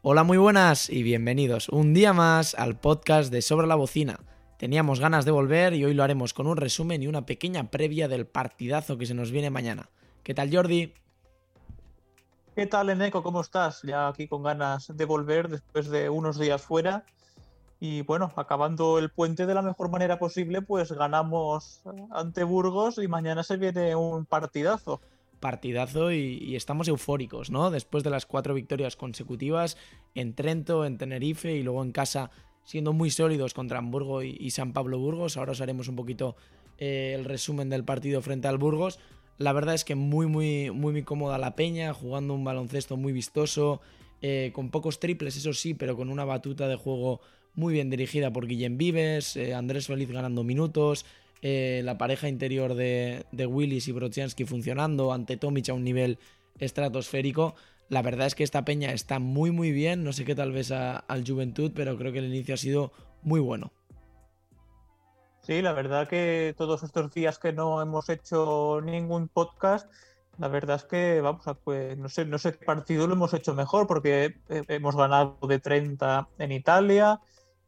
Hola, muy buenas y bienvenidos un día más al podcast de Sobre la Bocina. Teníamos ganas de volver y hoy lo haremos con un resumen y una pequeña previa del partidazo que se nos viene mañana. ¿Qué tal, Jordi? ¿Qué tal, Eneco? ¿Cómo estás? Ya aquí con ganas de volver después de unos días fuera. Y bueno, acabando el puente de la mejor manera posible, pues ganamos ante Burgos y mañana se viene un partidazo partidazo y, estamos eufóricos, ¿no? Después de las cuatro victorias consecutivas en Trento, en Tenerife y luego en casa siendo muy sólidos contra Hamburgo y, San Pablo Burgos. Ahora os haremos un poquito eh, el resumen del partido frente al Burgos. La verdad es que muy, muy, muy, muy cómoda la peña, jugando un baloncesto muy vistoso, eh, con pocos triples, eso sí, pero con una batuta de juego muy bien dirigida por Guillem Vives, eh, Andrés Feliz ganando minutos, eh, la pareja interior de, Willis y Brodzianski funcionando, ante Tomic a un nivel estratosférico. La verdad es que esta peña está muy muy bien, no sé qué tal vez al Juventud, pero creo que el inicio ha sido muy bueno. Sí, la verdad que todos estos días que no hemos hecho ningún podcast, la verdad es que, vamos, a, pues, no sé, no sé qué partido lo hemos hecho mejor, porque hemos ganado de 30 en Italia,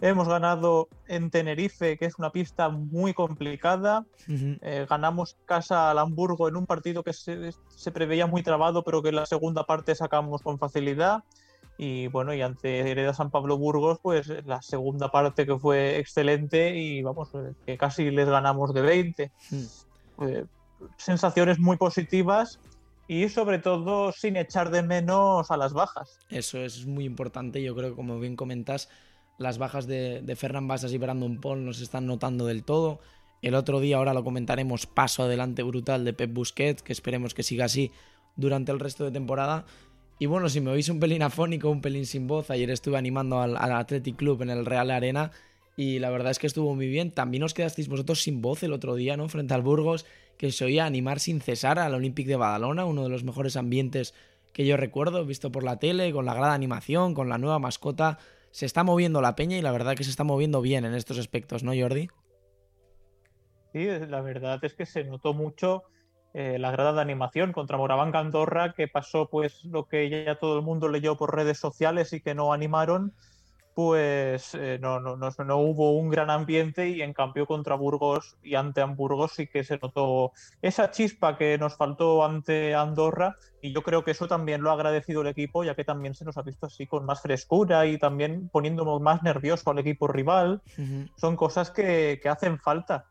Hemos ganado en Tenerife, que es una pista muy complicada. Eh, ganamos casa al Hamburgo en un partido que se, preveía muy trabado, pero que en la segunda parte sacamos con facilidad. Y bueno, y ante Hereda San Pablo Burgos, pues la segunda parte que fue excelente y vamos, eh, que casi les ganamos de 20. Eh, sensaciones muy positivas y sobre todo sin echar de menos a las bajas. Eso es muy importante, yo creo que como bien comentas, las bajas de, de Ferran y Brandon Paul nos están notando del todo. El otro día, ahora lo comentaremos, paso adelante brutal de Pep Busquets, que esperemos que siga así durante el resto de temporada. Y bueno, si me oís un pelín afónico, un pelín sin voz, ayer estuve animando al, Athletic Club en el Real Arena y la verdad es que estuvo muy bien. También os quedasteis vosotros sin voz el otro día, ¿no? Frente al Burgos, que se oía animar sin cesar al Olympic de Badalona, uno de los mejores ambientes que yo recuerdo, visto por la tele, con la grada animación, con la nueva mascota se está moviendo la peña y la verdad que se está moviendo bien en estos aspectos, ¿no, Jordi? Sí, la verdad es que se notó mucho eh, la grada de animación contra Moraván Andorra, que pasó pues lo que ya todo el mundo leyó por redes sociales y que no animaron pues eh, no, no, no, hubo un gran ambiente y en cambio contra Burgos y ante Hamburgo sí que se notó esa chispa que nos faltó ante Andorra y yo creo que eso también lo ha agradecido el equipo ya que también se nos ha visto así con más frescura y también poniéndonos más nervioso al equipo rival. Son cosas que, que hacen falta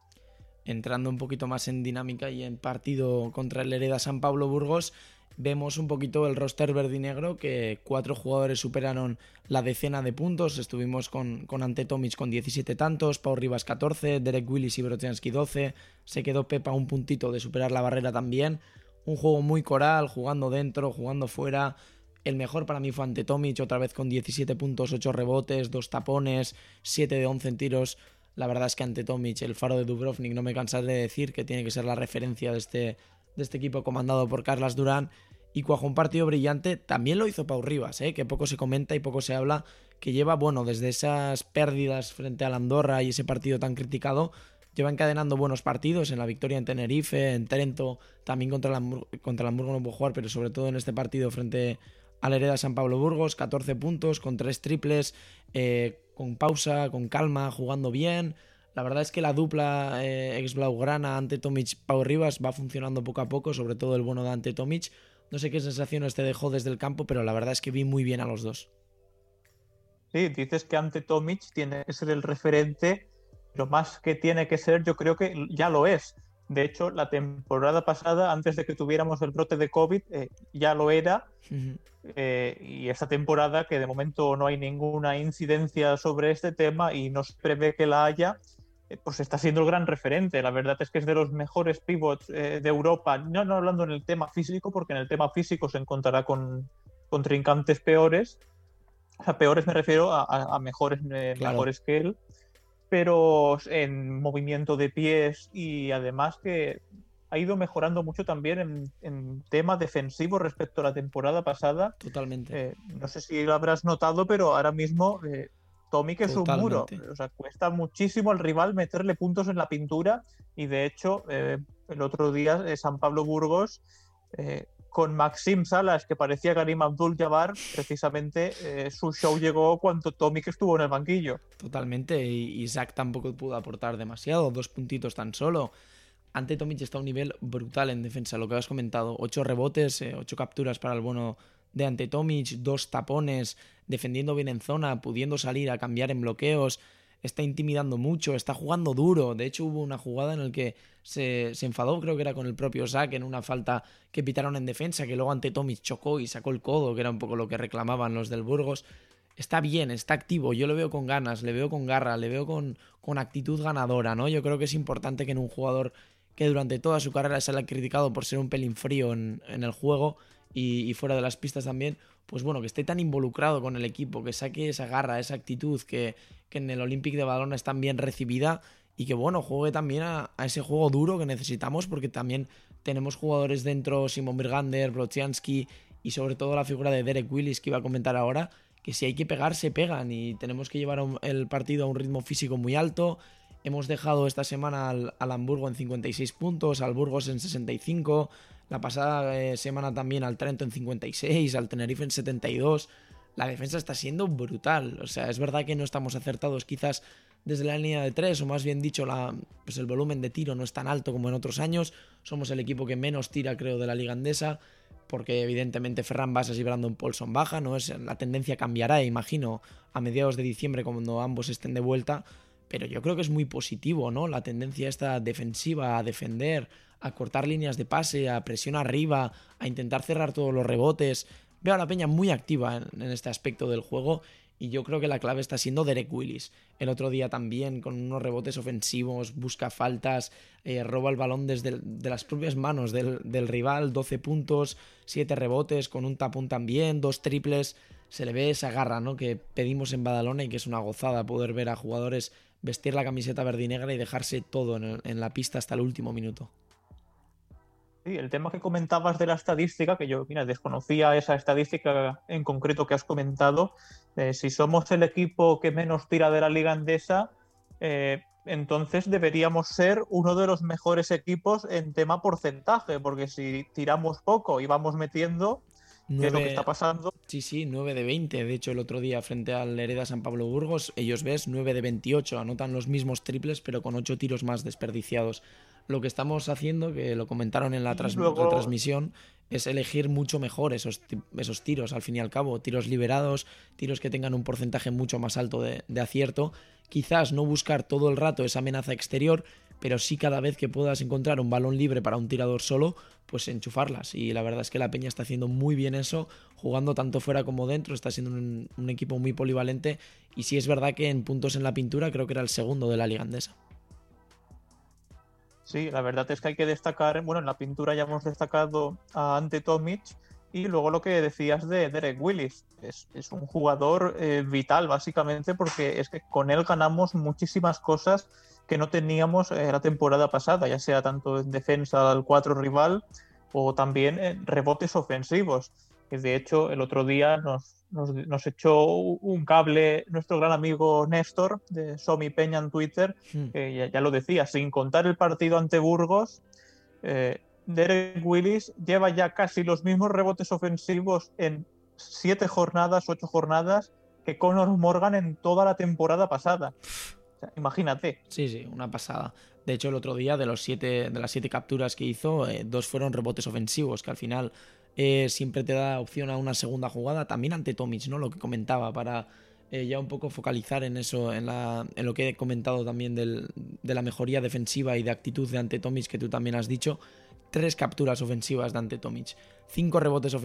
entrando un poquito más en dinámica y en partido contra el Hereda San Pablo Burgos, vemos un poquito el roster verde y negro que cuatro jugadores superaron la decena de puntos. Estuvimos con, con Ante Tomic con 17 tantos, Pau Rivas 14, Derek Willis y Brotiansky 12. Se quedó Pepa un puntito de superar la barrera también. Un juego muy coral, jugando dentro, jugando fuera. El mejor para mí fue Ante Tomic, otra vez con 17 puntos, 8 rebotes, 2 tapones, 7 de 11 en tiros. La verdad es que ante Tomic, el faro de Dubrovnik, no me cansaré de decir que tiene que ser la referencia de este, de este equipo comandado por Carlas Durán y cuajó un partido brillante. También lo hizo Pau Rivas, ¿eh? que poco se comenta y poco se habla, que lleva, bueno, desde esas pérdidas frente al Andorra y ese partido tan criticado, lleva encadenando buenos partidos en la victoria en Tenerife, en Trento, también contra el, Hamburgo, contra no pudo jugar, pero sobre todo en este partido frente al Hereda San Pablo Burgos, 14 puntos con 3 triples, eh, con pausa, con calma, jugando bien. La verdad es que la dupla eh, ex Blaugrana ante Tomic Pau Rivas va funcionando poco a poco, sobre todo el bueno de ante Tomic. No sé qué sensaciones te dejó desde el campo, pero la verdad es que vi muy bien a los dos. Sí, dices que ante Tomic tiene que ser el referente, pero más que tiene que ser, yo creo que ya lo es. De hecho, la temporada pasada, antes de que tuviéramos el brote de COVID, eh, ya lo era. Eh, y esta temporada, que de momento no hay ninguna incidencia sobre este tema y no se prevé que la haya, pues está siendo el gran referente. La verdad es que es de los mejores pivots de Europa, no, no, hablando en el tema físico, porque en el tema físico se encontrará con, con trincantes peores. O sea, peores me refiero a, mejores, mejores que él pero en movimiento de pies y además que ha ido mejorando mucho también en, tema defensivo respecto a la temporada pasada. Totalmente. Eh, no sé si lo habrás notado, pero ahora mismo eh, Tommy que es un muro. O sea, cuesta muchísimo al rival meterle puntos en la pintura y de hecho eh, el otro día San Pablo Burgos con Maxim Salas, que parecía Karim Abdul Jabbar, precisamente eh, su show llegó cuando Tommy que estuvo en el banquillo. Totalmente, y Isaac tampoco pudo aportar demasiado, dos puntitos tan solo. Ante Tomic está a un nivel brutal en defensa, lo que has comentado, ocho rebotes, eh, ocho capturas para el bono de Ante Tomic, dos tapones, defendiendo bien en zona, pudiendo salir a cambiar en bloqueos, está intimidando mucho, está jugando duro. De hecho, hubo una jugada en la que se, enfadó, creo que era con el propio Zack, en una falta que pitaron en defensa, que luego ante Tomic chocó y sacó el codo, que era un poco lo que reclamaban los del Burgos. Está bien, está activo, yo lo veo con ganas, le veo con garra, le veo con, con actitud ganadora, ¿no? Yo creo que es importante que en un jugador que durante toda su carrera se le ha criticado por ser un pelín frío en, el juego y, fuera de las pistas también, pues bueno, que esté tan involucrado con el equipo, que saque esa garra, esa actitud que, en el Olympic de Badalona es tan bien recibida y que bueno, juegue también a, ese juego duro que necesitamos porque también tenemos jugadores dentro, Simon Birgander, Brodzianski y sobre todo la figura de Derek Willis que iba a comentar ahora, que si hay que pegar, se pegan y tenemos que llevar el partido a un ritmo físico muy alto. Hemos dejado esta semana al, al Hamburgo en 56 puntos, al Burgos en 65, la pasada eh, semana también al Trento en 56, al Tenerife en 72. La defensa está siendo brutal. O sea, es verdad que no estamos acertados quizás desde la línea de 3, o más bien dicho, la, pues el volumen de tiro no es tan alto como en otros años. Somos el equipo que menos tira, creo, de la liga andesa, porque evidentemente Ferran Basas y Brandon Paulson baja, ¿no? Es, la tendencia cambiará, imagino, a mediados de diciembre cuando ambos estén de vuelta, pero yo creo que es muy positivo, ¿no? La tendencia esta defensiva a defender, a cortar líneas de pase, a presión arriba, a intentar cerrar todos los rebotes. Veo a la Peña muy activa en, este aspecto del juego y yo creo que la clave está siendo Derek Willis. El otro día también con unos rebotes ofensivos, busca faltas, eh, roba el balón desde de las propias manos del, rival, 12 puntos, 7 rebotes, con un tapón también, dos triples. Se le ve esa garra ¿no? que pedimos en Badalona y que es una gozada poder ver a jugadores vestir la camiseta verde y negra y dejarse todo en la pista hasta el último minuto. Sí, el tema que comentabas de la estadística, que yo mira, desconocía esa estadística en concreto que has comentado, eh, si somos el equipo que menos tira de la liga andesa, eh, entonces deberíamos ser uno de los mejores equipos en tema porcentaje, porque si tiramos poco y vamos metiendo, ¿qué es lo que está pasando? Sí, sí, 9 de 20. De hecho, el otro día frente al Hereda San Pablo Burgos, ellos ves 9 de 28, anotan los mismos triples, pero con 8 tiros más desperdiciados lo que estamos haciendo, que lo comentaron en la, transmisión, es elegir mucho mejor esos, esos tiros, al fin y al cabo, tiros liberados, tiros que tengan un porcentaje mucho más alto de, acierto. Quizás no buscar todo el rato esa amenaza exterior, pero sí cada vez que puedas encontrar un balón libre para un tirador solo, pues enchufarlas. Y la verdad es que la Peña está haciendo muy bien eso, jugando tanto fuera como dentro, está siendo un, un equipo muy polivalente. Y sí es verdad que en puntos en la pintura creo que era el segundo de la liga andesa. Sí, la verdad es que hay que destacar, bueno, en la pintura ya hemos destacado a Ante Tomic y luego lo que decías de Derek Willis. Es, un jugador eh, vital básicamente porque es que con él ganamos muchísimas cosas que no teníamos eh, la temporada pasada, ya sea tanto en defensa al 4 rival o también en rebotes ofensivos. Que de hecho el otro día nos, nos, echó un cable nuestro gran amigo Néstor de Somi Peña en Twitter, hmm. que ya, lo decía, sin contar el partido ante Burgos, eh, Derek Willis lleva ya casi los mismos rebotes ofensivos en siete jornadas, ocho jornadas, que Conor Morgan en toda la temporada pasada. imagínate. Sí, sí, una pasada. De hecho, el otro día, de, los siete, de las siete capturas que hizo, eh, dos fueron rebotes ofensivos, que al final eh, siempre te da opción a una segunda jugada, también ante Tomic, ¿no? Lo que comentaba, para eh, ya un poco focalizar en eso, en, lo que he comentado también del, de la mejoría defensiva y de actitud de ante Tomic, que tú también has dicho. Tres capturas ofensivas de ante Tomic, cinco rebotes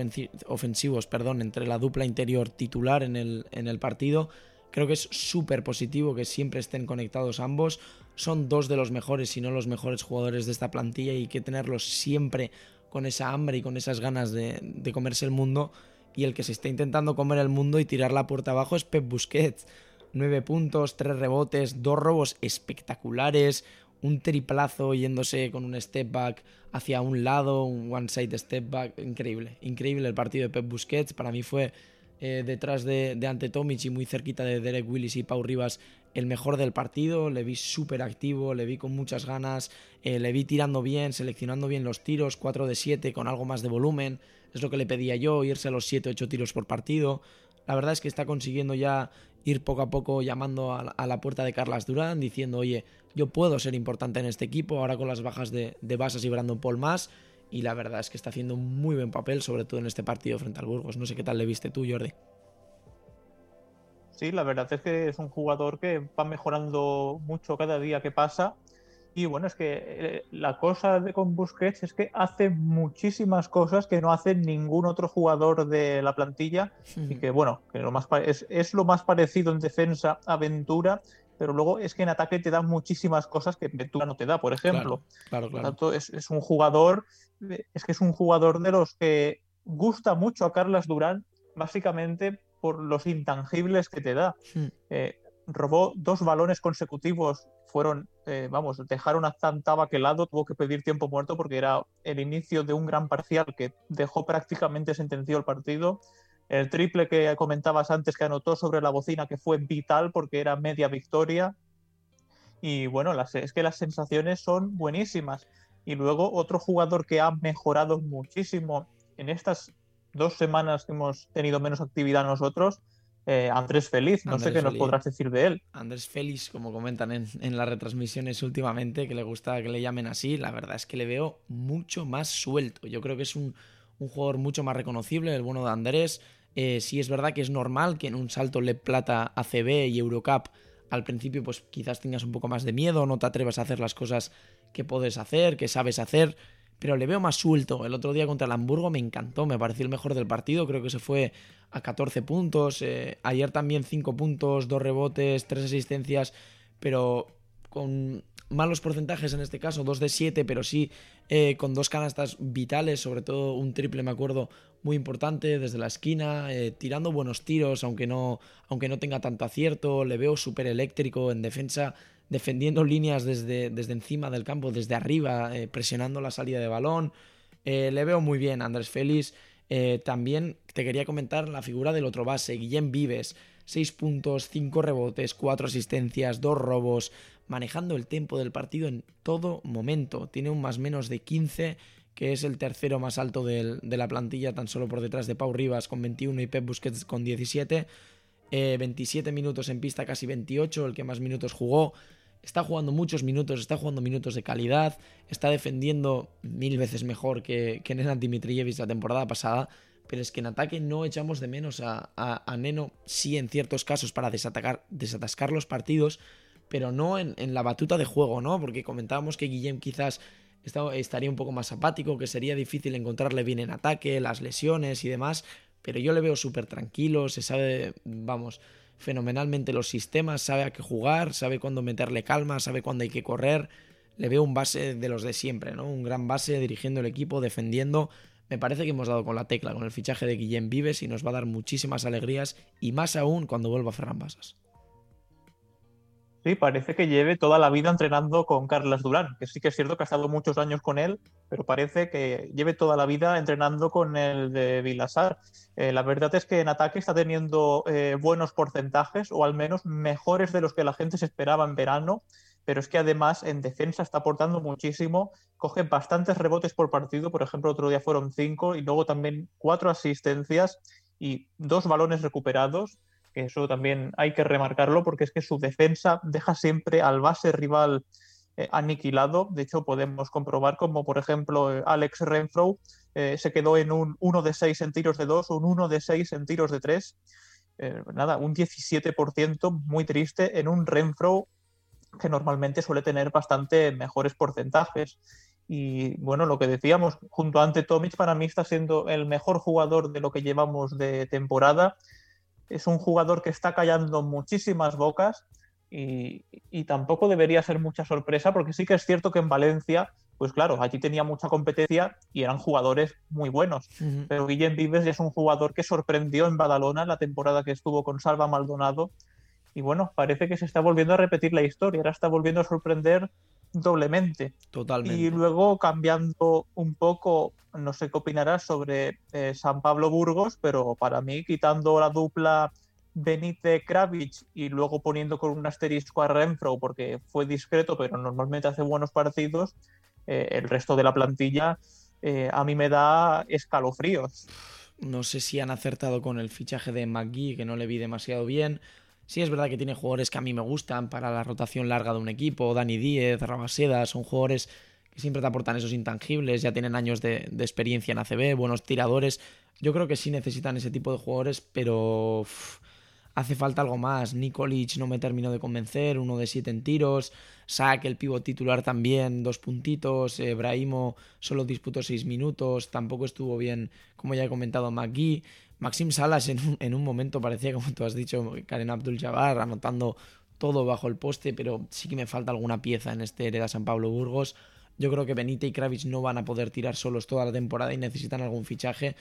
ofensivos, perdón, entre la dupla interior titular en el, en el partido. Creo que es súper positivo que siempre estén conectados ambos. Son dos de los mejores, si no los mejores jugadores de esta plantilla y que tenerlos siempre con esa hambre y con esas ganas de, comerse el mundo. Y el que se está intentando comer el mundo y tirar la puerta abajo es Pep Busquets. Nueve puntos, tres rebotes, dos robos espectaculares, un triplazo yéndose con un step back hacia un lado, un one side step back, increíble, increíble el partido de Pep Busquets, para mí fue eh, detrás de, de, Ante Tomic y muy cerquita de Derek Willis y Pau Rivas el mejor del partido, le vi súper activo, le vi con muchas ganas, eh, le vi tirando bien, seleccionando bien los tiros, 4 de 7 con algo más de volumen, es lo que le pedía yo, irse a los 7-8 tiros por partido. La verdad es que está consiguiendo ya ir poco a poco llamando a, la puerta de Carlas Durán, diciendo, oye, yo puedo ser importante en este equipo, ahora con las bajas de, de Basas y Brandon Paul más, y la verdad es que está haciendo un muy buen papel, sobre todo en este partido frente al Burgos. No sé qué tal le viste tú, Jordi. Sí, la verdad es que es un jugador que va mejorando mucho cada día que pasa. Y bueno, es que eh, la cosa de con Busquets es que hace muchísimas cosas que no hace ningún otro jugador de la plantilla. Y que bueno, que lo más es, es, lo más parecido en defensa a Ventura, pero luego es que en ataque te da muchísimas cosas que Ventura no te da, por ejemplo. Claro, claro, Por tanto, es, es, un jugador, es que es un jugador de los que gusta mucho a Carlas Durán, básicamente por los intangibles que te da. Eh, robó dos balones consecutivos, fueron, eh, vamos, dejaron a Zantaba que lado, tuvo que pedir tiempo muerto porque era el inicio de un gran parcial que dejó prácticamente sentenciado el partido. El triple que comentabas antes que anotó sobre la bocina, que fue vital porque era media victoria. Y bueno, las, es que las sensaciones son buenísimas. Y luego otro jugador que ha mejorado muchísimo en estas dos semanas que hemos tenido menos actividad nosotros, eh, Andrés Feliz. No Andrés sé qué nos Feliz. podrás decir de él. Andrés Félix, como comentan en, en, las retransmisiones últimamente, que le gusta que le llamen así, la verdad es que le veo mucho más suelto. Yo creo que es un, un jugador mucho más reconocible, el bueno de Andrés. Eh, sí es verdad que es normal que en un salto Le Plata ACB y Eurocup al principio pues quizás tengas un poco más de miedo, no te atrevas a hacer las cosas que puedes hacer, que sabes hacer, pero le veo más suelto. El otro día contra el Hamburgo me encantó, me pareció el mejor del partido, creo que se fue a 14 puntos, eh, ayer también 5 puntos, 2 rebotes, 3 asistencias, pero con malos porcentajes en este caso, 2 de 7, pero sí eh, con dos canastas vitales, sobre todo un triple, me acuerdo, muy importante desde la esquina, eh, tirando buenos tiros, aunque no, aunque no tenga tanto acierto, le veo súper eléctrico en defensa, defendiendo líneas desde, desde encima del campo, desde arriba, eh, presionando la salida de balón. Le veo muy bien, Andrés Félix. También te quería comentar la figura del otro base, Guillem Vives. 6 puntos, 5 rebotes, 4 asistencias, 2 robos, manejando el tempo del partido en todo momento. Tiene un más menos de 15, que es el tercero más alto del, de la plantilla, tan solo por detrás de Pau Rivas con 21 y Pep Busquets con 17. Eh, 27 minutos en pista, casi 28, el que más minutos jugó. Está jugando muchos minutos, está jugando minutos de calidad, está defendiendo mil veces mejor que, que Nenad Dimitrijevic la temporada pasada, pero es que en ataque no echamos de menos a Neno, sí en ciertos casos para desatacar, desatascar los partidos, pero no en, la batuta de juego, ¿no? Porque comentábamos que Guillem quizás estaría un poco más apático, que sería difícil encontrarle bien en ataque, las lesiones y demás, pero yo le veo súper tranquilo, se sabe, vamos, fenomenalmente los sistemas, sabe a qué jugar, sabe cuándo meterle calma, sabe cuándo hay que correr. Le veo un base de los de siempre, ¿no? Un gran base dirigiendo el equipo, defendiendo. Me parece que hemos dado con la tecla con el fichaje de Guillem Vives y nos va a dar muchísimas alegrías y más aún cuando vuelva Ferran Basas. Sí, parece que lleve toda la vida entrenando con Carlas Durán, que sí que es cierto que ha estado muchos años con él, pero parece que lleve toda la vida entrenando con el de Vilasar. Eh, la verdad es que en ataque está teniendo eh, buenos porcentajes, o al menos mejores de los que la gente se esperaba en verano, pero es que además en defensa está aportando muchísimo, coge bastantes rebotes por partido, por ejemplo, otro día fueron cinco, y luego también cuatro asistencias y dos balones recuperados que eso también hay que remarcarlo porque es que su defensa deja siempre al base rival eh, aniquilado. De hecho, podemos comprobar como, por ejemplo, Alex Renfro eh, se quedó en un 1 de 6 en tiros de 2, un 1 de 6 en tiros de 3. Eh, nada, un 17% muy triste en un Renfro que normalmente suele tener bastante mejores porcentajes. Y bueno, lo que decíamos, junto a Ante Tomic, para mí está siendo el mejor jugador de lo que llevamos de temporada es un jugador que está callando muchísimas bocas y, y, tampoco debería ser mucha sorpresa porque sí que es cierto que en Valencia, pues claro, allí tenía mucha competencia y eran jugadores muy buenos. Uh -huh. Pero Guillem Vives es un jugador que sorprendió en Badalona la temporada que estuvo con Salva Maldonado y bueno, parece que se está volviendo a repetir la historia, ahora está volviendo a sorprender doblemente. Totalmente. Y luego cambiando un poco, no sé qué opinarás sobre eh, San Pablo Burgos, pero para mí, quitando la dupla Benítez Kravich y luego poniendo con un asterisco a Renfro porque fue discreto, pero normalmente hace buenos partidos, eh, el resto de la plantilla eh, a mí me da escalofríos. No sé si han acertado con el fichaje de McGee, que no le vi demasiado bien. Sí, es verdad que tiene jugadores que a mí me gustan para la rotación larga de un equipo. Dani Díez, Rabaseda, son jugadores que siempre te aportan esos intangibles, ya tienen años de, experiencia en ACB, buenos tiradores. Yo creo que sí necesitan ese tipo de jugadores, pero hace falta algo más. Nikolic no me terminó de convencer, uno de siete en tiros. Sack, el pivo titular también, dos puntitos. Eh, Brahimo solo disputó seis minutos, tampoco estuvo bien, como ya he comentado, McGee. Maxim Salas en un, momento parecía, como tú has dicho, Karen Abdul-Jabbar anotando todo bajo el poste, pero sí que me falta alguna pieza en este Hereda San Pablo Burgos. Yo creo que Benítez y Kravitz no van a poder tirar solos toda la temporada y necesitan algún fichaje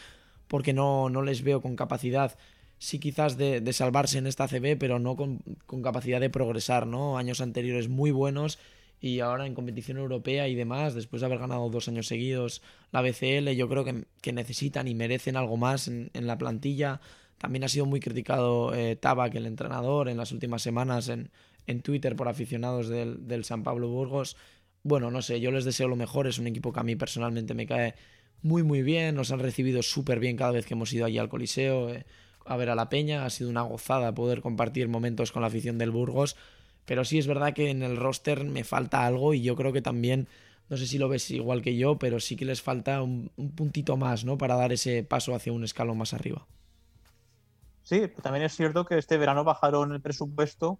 porque no, no les veo con capacidad, sí quizás de, salvarse en esta CB, pero no con, con, capacidad de progresar, ¿no? Años anteriores muy buenos y ahora en competición europea y demás, después de haber ganado dos años seguidos la BCL, yo creo que, necesitan y merecen algo más en, la plantilla. También ha sido muy criticado eh, Tabac, el entrenador, en las últimas semanas en, en Twitter por aficionados del, San Pablo Burgos. Bueno, no sé, yo les deseo lo mejor, es un equipo que a mí personalmente me cae muy muy bien, nos han recibido súper bien cada vez que hemos ido allí al Coliseo eh, a ver a la Peña, ha sido una gozada poder compartir momentos con la afición del Burgos pero sí es verdad que en el roster me falta algo y yo creo que también, no sé si lo ves igual que yo, pero sí que les falta un, puntito más, ¿no? Para dar ese paso hacia un escalón más arriba. Sí, también es cierto que este verano bajaron el presupuesto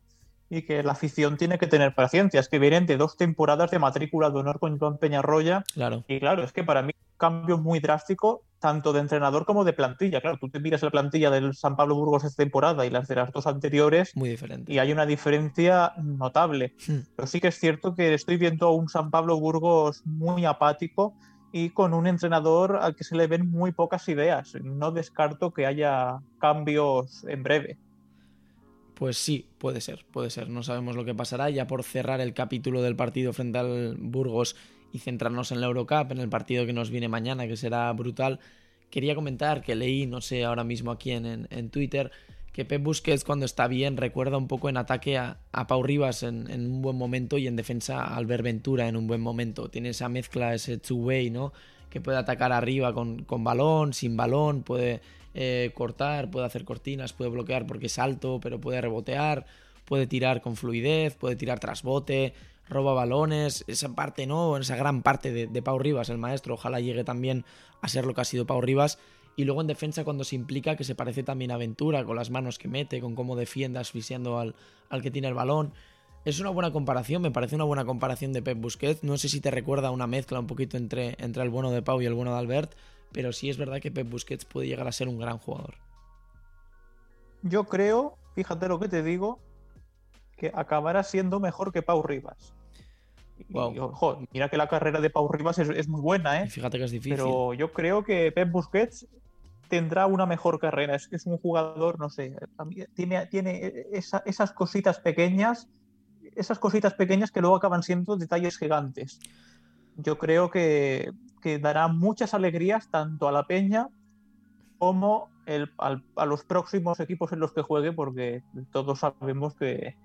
y que la afición tiene que tener paciencia. Es que vienen de dos temporadas de matrícula de honor con Joan Peñarroya. Claro. Y claro, es que para mí un cambio muy drástico, tanto de entrenador como de plantilla. Claro, tú te miras la plantilla del San Pablo Burgos esta temporada y las de las dos anteriores. Muy diferente. Y hay una diferencia notable. Hmm. Pero sí que es cierto que estoy viendo a un San Pablo Burgos muy apático y con un entrenador al que se le ven muy pocas ideas. No descarto que haya cambios en breve. Pues sí, puede ser, puede ser. No sabemos lo que pasará. Ya por cerrar el capítulo del partido frente al Burgos y centrarnos en la Eurocup, en el partido que nos viene mañana, que será brutal, quería comentar que leí, no sé, ahora mismo aquí en, en, Twitter, que Pep Busquets cuando está bien recuerda un poco en ataque a, Pau Rivas en, un buen momento y en defensa a Albert Ventura en un buen momento. Tiene esa mezcla, ese two-way, ¿no? Que puede atacar arriba con, con balón, sin balón, puede eh, cortar, puede hacer cortinas, puede bloquear porque es alto, pero puede rebotear, puede tirar con fluidez, puede tirar tras bote, roba balones, esa parte, ¿no? Esa gran parte de, Pau Rivas, el maestro, ojalá llegue también a ser lo que ha sido Pau Rivas. Y luego en defensa cuando se implica que se parece también a Ventura, con las manos que mete, con cómo defiende asfixiando al, al que tiene el balón. Es una buena comparación, me parece una buena comparación de Pep Busquets. No sé si te recuerda una mezcla un poquito entre, entre el bueno de Pau y el bueno de Albert, pero sí es verdad que Pep Busquets puede llegar a ser un gran jugador. Yo creo, fíjate lo que te digo, que acabará siendo mejor que Pau Rivas. mira que la carrera de Pau Rivas es, muy buena, ¿eh? fíjate que es difícil. Pero yo creo que Pep Busquets tendrá una mejor carrera. Es que es un jugador, no sé, tiene, tiene esas cositas pequeñas, esas cositas pequeñas que luego acaban siendo detalles gigantes. Yo creo que que dará muchas alegrías tanto a la Peña como a los próximos equipos en los que juegue, porque todos sabemos que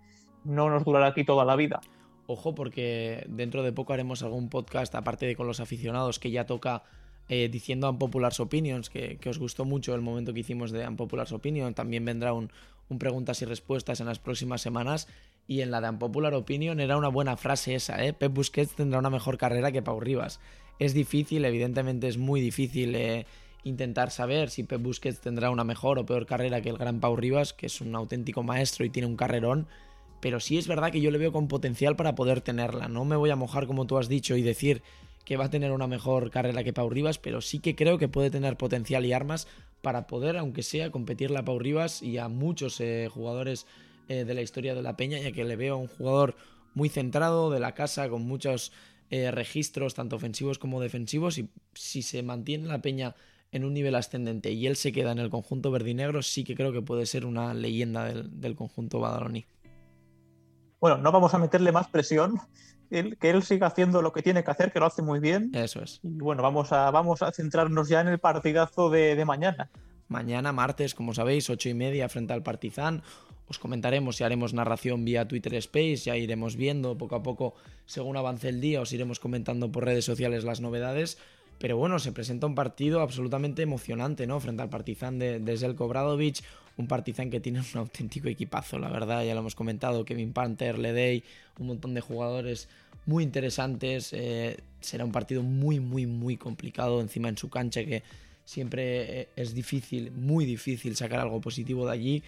no nos durará aquí toda la vida. Ojo, porque dentro de poco haremos algún podcast, aparte de con los aficionados, que ya toca eh, diciendo Unpopular Opinions, que, que, os gustó mucho el momento que hicimos de Unpopular Opinion. También vendrá un, un preguntas y respuestas en las próximas semanas. Y en la de Unpopular Opinion era una buena frase esa, ¿eh? Pep Busquets tendrá una mejor carrera que Pau Rivas. Es difícil, evidentemente es muy difícil eh, intentar saber si Pep Busquets tendrá una mejor o peor carrera que el gran Pau Rivas, que es un auténtico maestro y tiene un carrerón, pero sí es verdad que yo le veo con potencial para poder tenerla. No me voy a mojar como tú has dicho y decir que va a tener una mejor carrera que Pau Rivas, pero sí que creo que puede tener potencial y armas para poder, aunque sea, competirle a Pau Rivas y a muchos eh, jugadores eh, de la historia de la Peña, ya que le veo a un jugador muy centrado de la casa, con muchos eh, registros, tanto ofensivos como defensivos, y si se mantiene la peña en un nivel ascendente y él se queda en el conjunto verdinegro, sí que creo que puede ser una leyenda del, conjunto badaloní. Bueno, no vamos a meterle más presión, que él siga haciendo lo que tiene que hacer, que lo hace muy bien. Eso es. Y bueno, vamos a, vamos a centrarnos ya en el partidazo de, mañana. Mañana, martes, como sabéis, ocho y media frente al Partizan. Os comentaremos si haremos narración vía Twitter Space, ya iremos viendo poco a poco, según avance el día, os iremos comentando por redes sociales las novedades. Pero bueno, se presenta un partido absolutamente emocionante, ¿no? Frente al Partizan de, de Zelko Bradovic, un Partizan que tiene un auténtico equipazo, la verdad, ya lo hemos comentado, Kevin Panther, Ledey, un montón de jugadores muy interesantes, eh, será un partido muy, muy, muy complicado encima en su cancha que siempre eh, es difícil, muy difícil sacar algo positivo de allí,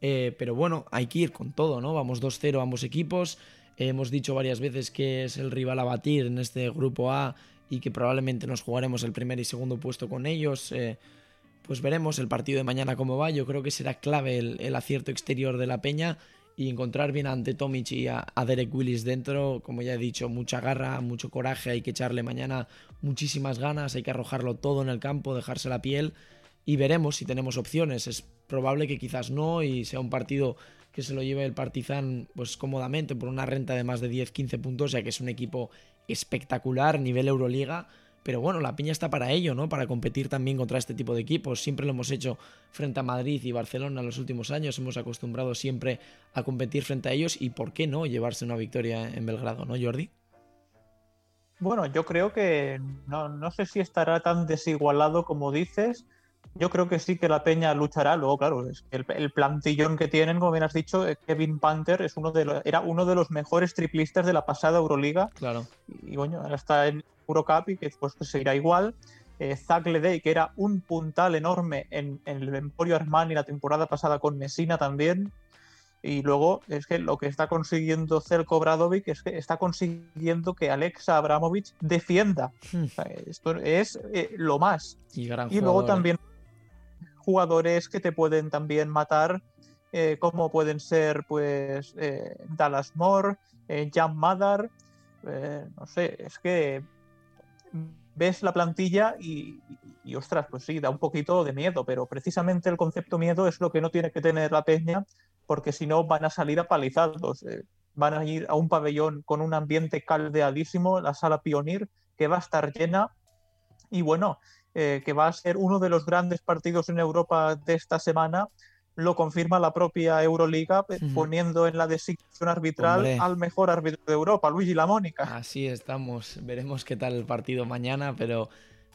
eh, pero bueno, hay que ir con todo, ¿no? Vamos 2-0 ambos equipos, hemos dicho varias veces que es el rival a batir en este grupo A y que probablemente nos jugaremos el primer y segundo puesto con ellos pues veremos el partido de mañana cómo va. Yo creo que será clave el, acierto exterior de la Peña y encontrar bien ante Tomic y a, Derek Willis dentro. Como ya he dicho, mucha garra, mucho coraje. Hay que echarle mañana muchísimas ganas. Hay que arrojarlo todo en el campo, dejarse la piel y veremos si tenemos opciones. Es probable que quizás no y sea un partido que se lo lleve el Partizan pues cómodamente por una renta de más de 10-15 puntos, ya que es un equipo espectacular, nivel Euroliga pero bueno, la piña está para ello, ¿no? Para competir también contra este tipo de equipos. Siempre lo hemos hecho frente a Madrid y Barcelona en los últimos años. Hemos acostumbrado siempre a competir frente a ellos y por qué no llevarse una victoria en Belgrado, ¿no, Jordi? Bueno, yo creo que no, no sé si estará tan desigualado como dices. Yo creo que sí que la Peña luchará. Luego, claro, es el, el, plantillón que tienen, como bien has dicho, eh, Kevin Panther es uno de era uno de los mejores triplistas de la pasada Euroliga. Claro. Y, bueno, ahora está en Eurocup y que después seguirá igual. Eh, Zach Ledey, que era un puntal enorme en, el Emporio Armani la temporada pasada con Messina también. Y luego es que lo que está consiguiendo Zelko Bradovic es que está consiguiendo que Alexa Abramovich defienda. Hmm. esto es eh, lo más. Y, y luego también jugadores que te pueden también matar, eh, como pueden ser pues Dallas Moore, Jan Madar, no sé, es que ves la plantilla y, ostras, pues sí, da un poquito de miedo, pero precisamente el concepto miedo es lo que no tiene que tener la peña, porque si no van a salir apalizados. Eh, van a ir a un pabellón con un ambiente caldeadísimo, la sala Pionir, que va a estar llena. Y bueno, eh, que va a ser uno de los grandes partidos en Europa de esta semana, lo confirma la propia Euroliga eh, poniendo en la designación arbitral al mejor árbitro de Europa, Luigi Lamónica. Así estamos, veremos qué tal el partido mañana, pero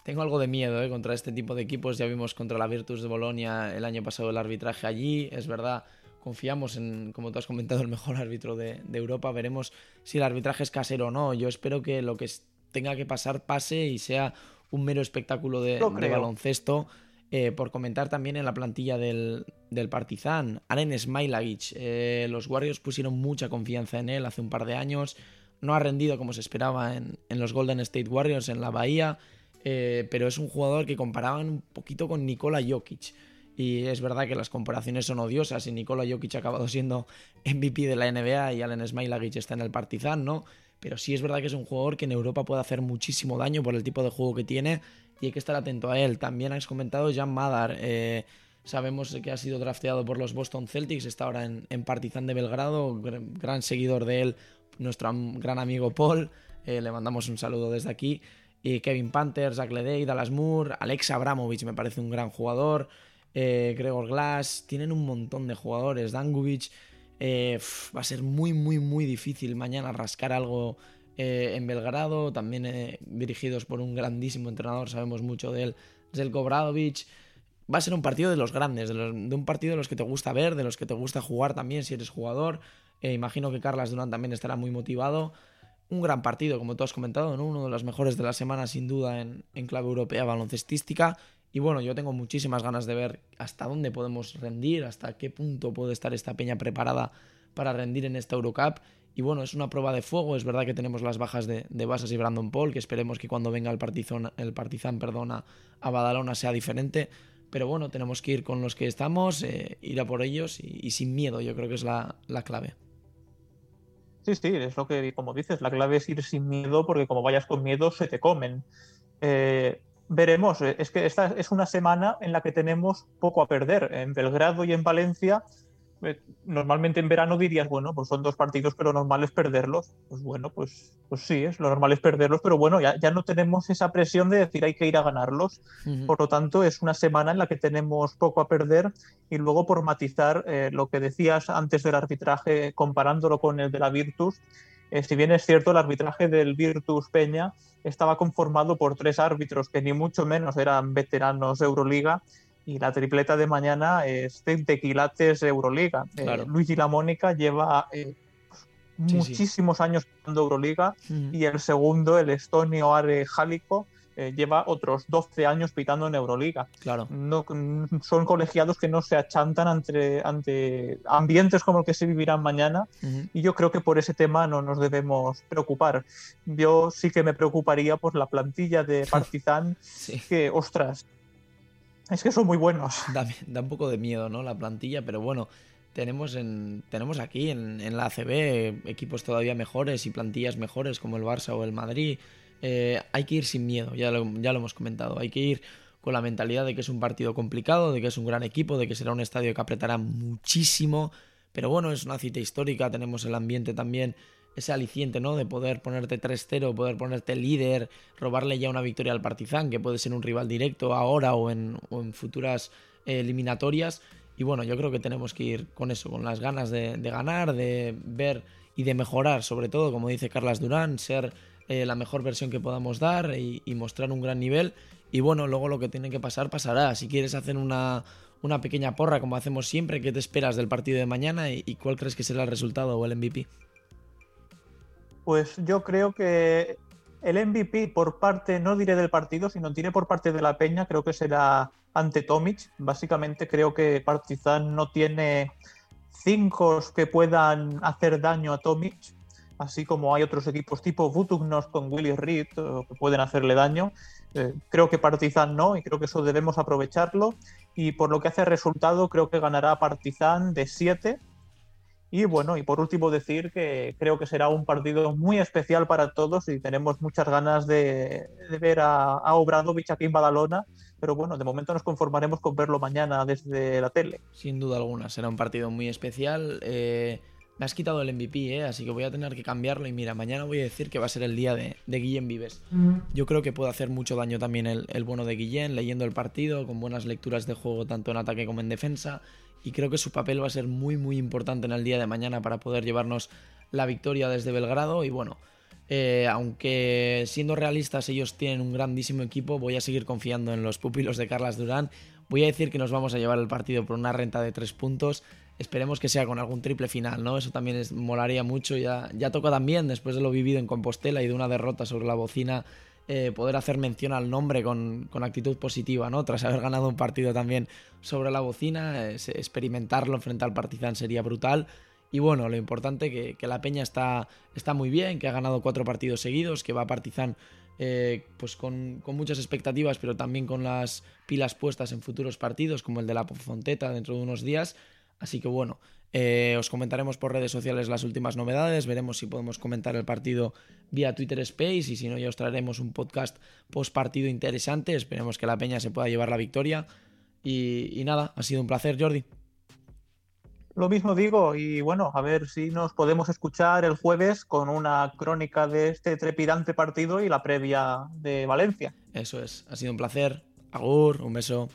tengo algo de miedo ¿eh? contra este tipo de equipos. Ya vimos contra la Virtus de Bolonia el año pasado el arbitraje allí, es verdad. Confiamos en, como tú has comentado, el mejor árbitro de, Europa. Veremos si el arbitraje es casero o no. Yo espero que lo que tenga que pasar pase y sea un mero espectáculo de baloncesto eh, por comentar también en la plantilla del, del Partizan, Aren Smailagic. Eh, los Warriors pusieron mucha confianza en él hace un par de años. No ha rendido como se esperaba en, los Golden State Warriors en la Bahía, eh, pero es un jugador que comparaban un poquito con Nikola Jokic. Y es verdad que las comparaciones son odiosas y Nikola Jokic ha acabado siendo MVP de la NBA y Alen Smailagic está en el Partizan, ¿no? Pero sí es verdad que es un jugador que en Europa puede hacer muchísimo daño por el tipo de juego que tiene y hay que estar atento a él. También has comentado Jan Madar. Eh, sabemos que ha sido drafteado por los Boston Celtics, está ahora en, Partizan de Belgrado, gran seguidor de él, nuestro gran amigo Paul. Eh, le mandamos un saludo desde aquí. Y Kevin Panther, Zach Ledey, Dallas Moore, Alex Abramovich me parece un gran jugador. Eh, Gregor Glass, tienen un montón de jugadores. Dangubic, va a ser muy, muy, muy difícil mañana rascar algo eh, en Belgrado, también eh, dirigidos por un grandísimo entrenador, sabemos mucho de él, Zelko Bradovic. Va a ser un partido de los grandes, de, un partido de los que te gusta ver, de los que te gusta jugar también si eres jugador. Eh, imagino que Carlas Durán también estará muy motivado. Un gran partido, como tú has comentado, uno de los mejores de la semana sin duda en, en clave europea baloncestística. Y bueno, yo tengo muchísimas ganas de ver hasta dónde podemos rendir, hasta qué punto puede estar esta peña preparada para rendir en esta Eurocup y bueno, es una prueba de fuego. Es verdad que tenemos las bajas de, de Basas y Brandon Paul, que esperemos que cuando venga el Partizan, perdona, a Badalona sea diferente. Pero bueno, tenemos que ir con los que estamos, eh, ir a por ellos y, sin miedo, yo creo que es la, clave. Sí, sí, es lo que, como dices, la clave es ir sin miedo, porque como vayas con miedo, se te comen. Eh, veremos, es que esta es una semana en la que tenemos poco a perder. En Belgrado y en Valencia eh, normalmente en verano dirías, bueno, pues son dos partidos, pero normal es perderlos. Pues bueno, pues, pues sí, es lo normal es perderlos, pero bueno, ya, ya no tenemos esa presión de decir hay que ir a ganarlos. Por lo tanto, es una semana en la que tenemos poco a perder y luego por matizar eh, lo que decías antes del arbitraje, comparándolo con el de la Virtus. Eh, si bien es cierto, el arbitraje del Virtus Peña estaba conformado por tres árbitros que ni mucho menos eran veteranos de Euroliga y la tripleta de mañana es de Tequilates Euroliga. Eh, Luigi La Mónica lleva eh, muchísimos años jugando Euroliga y el segundo, el estonio Are Jálico, eh, lleva otros 12 años pitando en Euroliga. Claro. No, son colegiados que no se achantan ante, ante ambientes como el que se vivirán mañana y yo creo que por ese tema no nos debemos preocupar. Yo sí que me preocuparía por la plantilla de Partizan, que, ostras, es que son muy buenos. Da, un poco de miedo, ¿no? La plantilla, pero bueno, tenemos, en, tenemos aquí en, la ACB equipos todavía mejores y plantillas mejores como el Barça o el Madrid. Eh, hay que ir sin miedo, ya lo, ya lo hemos comentado. Hay que ir con la mentalidad de que es un partido complicado, de que es un gran equipo, de que será un estadio que apretará muchísimo. Pero bueno, es una cita histórica, tenemos el ambiente también ese aliciente, ¿no? De poder ponerte 3-0, poder ponerte líder, robarle ya una victoria al Partizan, que puede ser un rival directo ahora o en, futuras eh, eliminatorias. Y bueno, yo creo que tenemos que ir con eso, con las ganas de, ganar, de ver y de mejorar, sobre todo, como dice Carlas Durán, ser eh, la mejor versión que podamos dar y, mostrar un gran nivel. Y bueno, luego lo que tiene que pasar, pasará. Si quieres hacer una, una pequeña porra, como hacemos siempre, ¿qué te esperas del partido de mañana y, cuál crees que será el resultado o el MVP? Pues yo creo que el MVP por parte, no diré del partido, sino diré por parte de la Peña, creo que será ante Tomic. Básicamente creo que Partizan no tiene cinco que puedan hacer daño a Tomic, así como hay otros equipos tipo Butugnos con Willy Reed que pueden hacerle daño. Eh, creo que Partizan no y creo que eso debemos aprovecharlo. Y por lo que hace resultado, creo que ganará Partizan de 7 y bueno, y por último decir que creo que será un partido muy especial para todos y tenemos muchas ganas de, ver a, a, Obradovic aquí en Badalona, pero bueno, de momento nos conformaremos con verlo mañana desde la tele. Sin duda alguna, será un partido muy especial. Eh, me has quitado el MVP, eh, así que voy a tener que cambiarlo y mira, mañana voy a decir que va a ser el día de, de Guillén Vives. Yo creo que puede hacer mucho daño también el, el bueno de Guillén, leyendo el partido, con buenas lecturas de juego tanto en ataque como en defensa y creo que su papel va a ser muy muy importante en el día de mañana para poder llevarnos la victoria desde Belgrado y bueno, eh, aunque siendo realistas ellos tienen un grandísimo equipo, voy a seguir confiando en los pupilos de Carlas Durán. Voy a decir que nos vamos a llevar el partido por una renta de tres puntos. Esperemos que sea con algún triple final, ¿no? Eso también es, molaría mucho. Ya, ya toca también, después de lo vivido en Compostela y de una derrota sobre la bocina eh, poder hacer mención al nombre con, actitud positiva, ¿no? Tras haber ganado un partido también sobre la bocina, experimentarlo frente al Partizan sería brutal. Y bueno, lo importante que, que la Peña está, está muy bien, que ha ganado cuatro partidos seguidos, que va a Partizan eh, pues con, con, muchas expectativas, pero también con las pilas puestas en futuros partidos, como el de la Fonteta dentro de unos días. Así que bueno, eh, os comentaremos por redes sociales las últimas novedades, veremos si podemos comentar el partido vía Twitter Space y si no ya os traeremos un podcast post partido interesante, esperemos que la Peña se pueda llevar la victoria y, nada, ha sido un placer Jordi. Lo mismo digo, y bueno, a ver si nos podemos escuchar el jueves con una crónica de este trepidante partido y la previa de Valencia. Eso es, ha sido un placer. Agur, un beso.